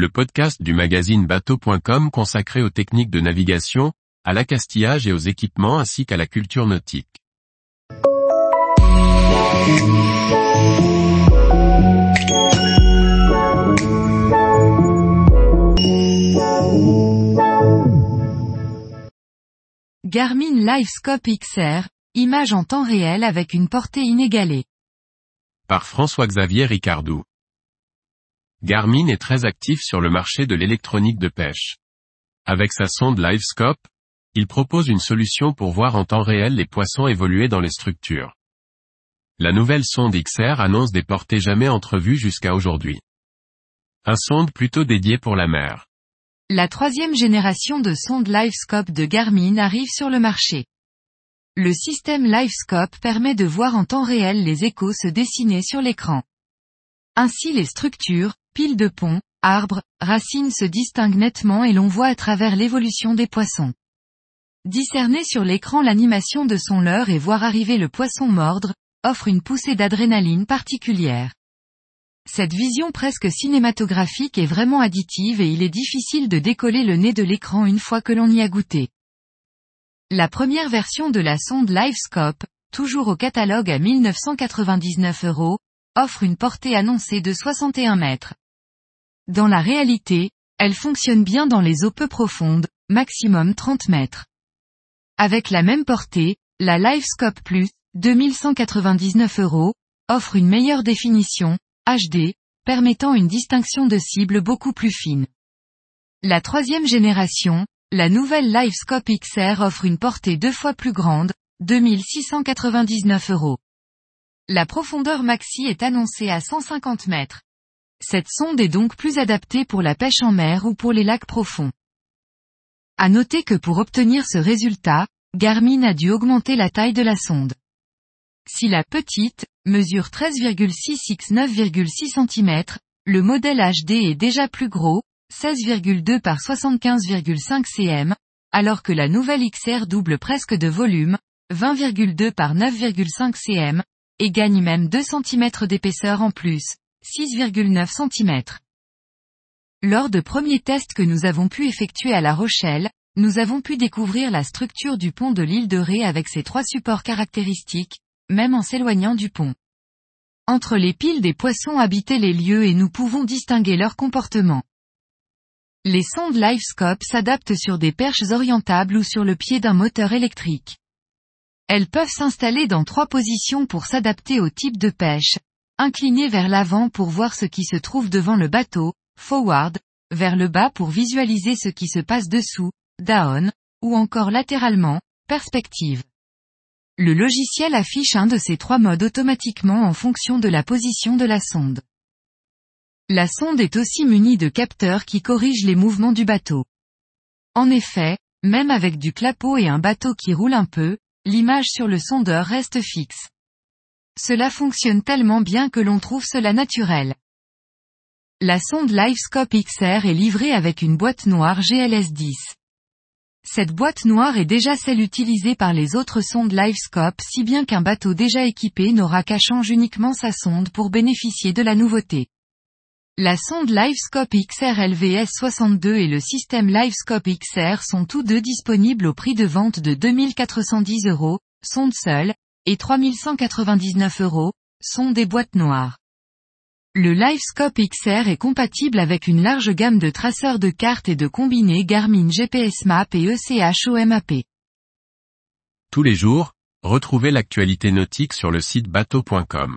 le podcast du magazine bateau.com consacré aux techniques de navigation, à l'accastillage et aux équipements ainsi qu'à la culture nautique. Garmin LiveScope XR, image en temps réel avec une portée inégalée. Par François-Xavier Ricardou. Garmin est très actif sur le marché de l'électronique de pêche. Avec sa sonde LiveScope, il propose une solution pour voir en temps réel les poissons évoluer dans les structures. La nouvelle sonde XR annonce des portées jamais entrevues jusqu'à aujourd'hui. Un sonde plutôt dédié pour la mer. La troisième génération de sonde LiveScope de Garmin arrive sur le marché. Le système LiveScope permet de voir en temps réel les échos se dessiner sur l'écran. Ainsi les structures, piles de ponts, arbres, racines se distinguent nettement et l'on voit à travers l'évolution des poissons. Discerner sur l'écran l'animation de son leurre et voir arriver le poisson mordre, offre une poussée d'adrénaline particulière. Cette vision presque cinématographique est vraiment additive et il est difficile de décoller le nez de l'écran une fois que l'on y a goûté. La première version de la sonde LiveScope, toujours au catalogue à 1999 euros, offre une portée annoncée de 61 mètres. Dans la réalité, elle fonctionne bien dans les eaux peu profondes, maximum 30 mètres. Avec la même portée, la LiveScope Plus, 2199 euros, offre une meilleure définition, HD, permettant une distinction de cible beaucoup plus fine. La troisième génération, la nouvelle LiveScope XR offre une portée deux fois plus grande, 2699 euros. La profondeur maxi est annoncée à 150 mètres. Cette sonde est donc plus adaptée pour la pêche en mer ou pour les lacs profonds. À noter que pour obtenir ce résultat, Garmin a dû augmenter la taille de la sonde. Si la petite, mesure 13,6 x 9,6 cm, le modèle HD est déjà plus gros, 16,2 par 75,5 cm, alors que la nouvelle XR double presque de volume, 20,2 par 9,5 cm, et gagne même 2 cm d'épaisseur en plus, 6,9 cm. Lors de premiers tests que nous avons pu effectuer à La Rochelle, nous avons pu découvrir la structure du pont de l'île de Ré avec ses trois supports caractéristiques, même en s'éloignant du pont. Entre les piles des poissons habitaient les lieux et nous pouvons distinguer leur comportement. Les sondes LiveScope s'adaptent sur des perches orientables ou sur le pied d'un moteur électrique. Elles peuvent s'installer dans trois positions pour s'adapter au type de pêche. Inclinées vers l'avant pour voir ce qui se trouve devant le bateau, forward, vers le bas pour visualiser ce qui se passe dessous, down, ou encore latéralement, perspective. Le logiciel affiche un de ces trois modes automatiquement en fonction de la position de la sonde. La sonde est aussi munie de capteurs qui corrigent les mouvements du bateau. En effet, même avec du clapot et un bateau qui roule un peu, l'image sur le sondeur reste fixe. Cela fonctionne tellement bien que l'on trouve cela naturel. La sonde LiveScope XR est livrée avec une boîte noire GLS10. Cette boîte noire est déjà celle utilisée par les autres sondes LiveScope si bien qu'un bateau déjà équipé n'aura qu'à changer uniquement sa sonde pour bénéficier de la nouveauté. La sonde LiveScope XR LVS 62 et le système LiveScope XR sont tous deux disponibles au prix de vente de 2410 euros, sonde seule, et 3199 euros, sont des boîtes noires. Le LiveScope XR est compatible avec une large gamme de traceurs de cartes et de combinés Garmin GPS Map et ECH OMAP. Tous les jours, retrouvez l'actualité nautique sur le site bateau.com.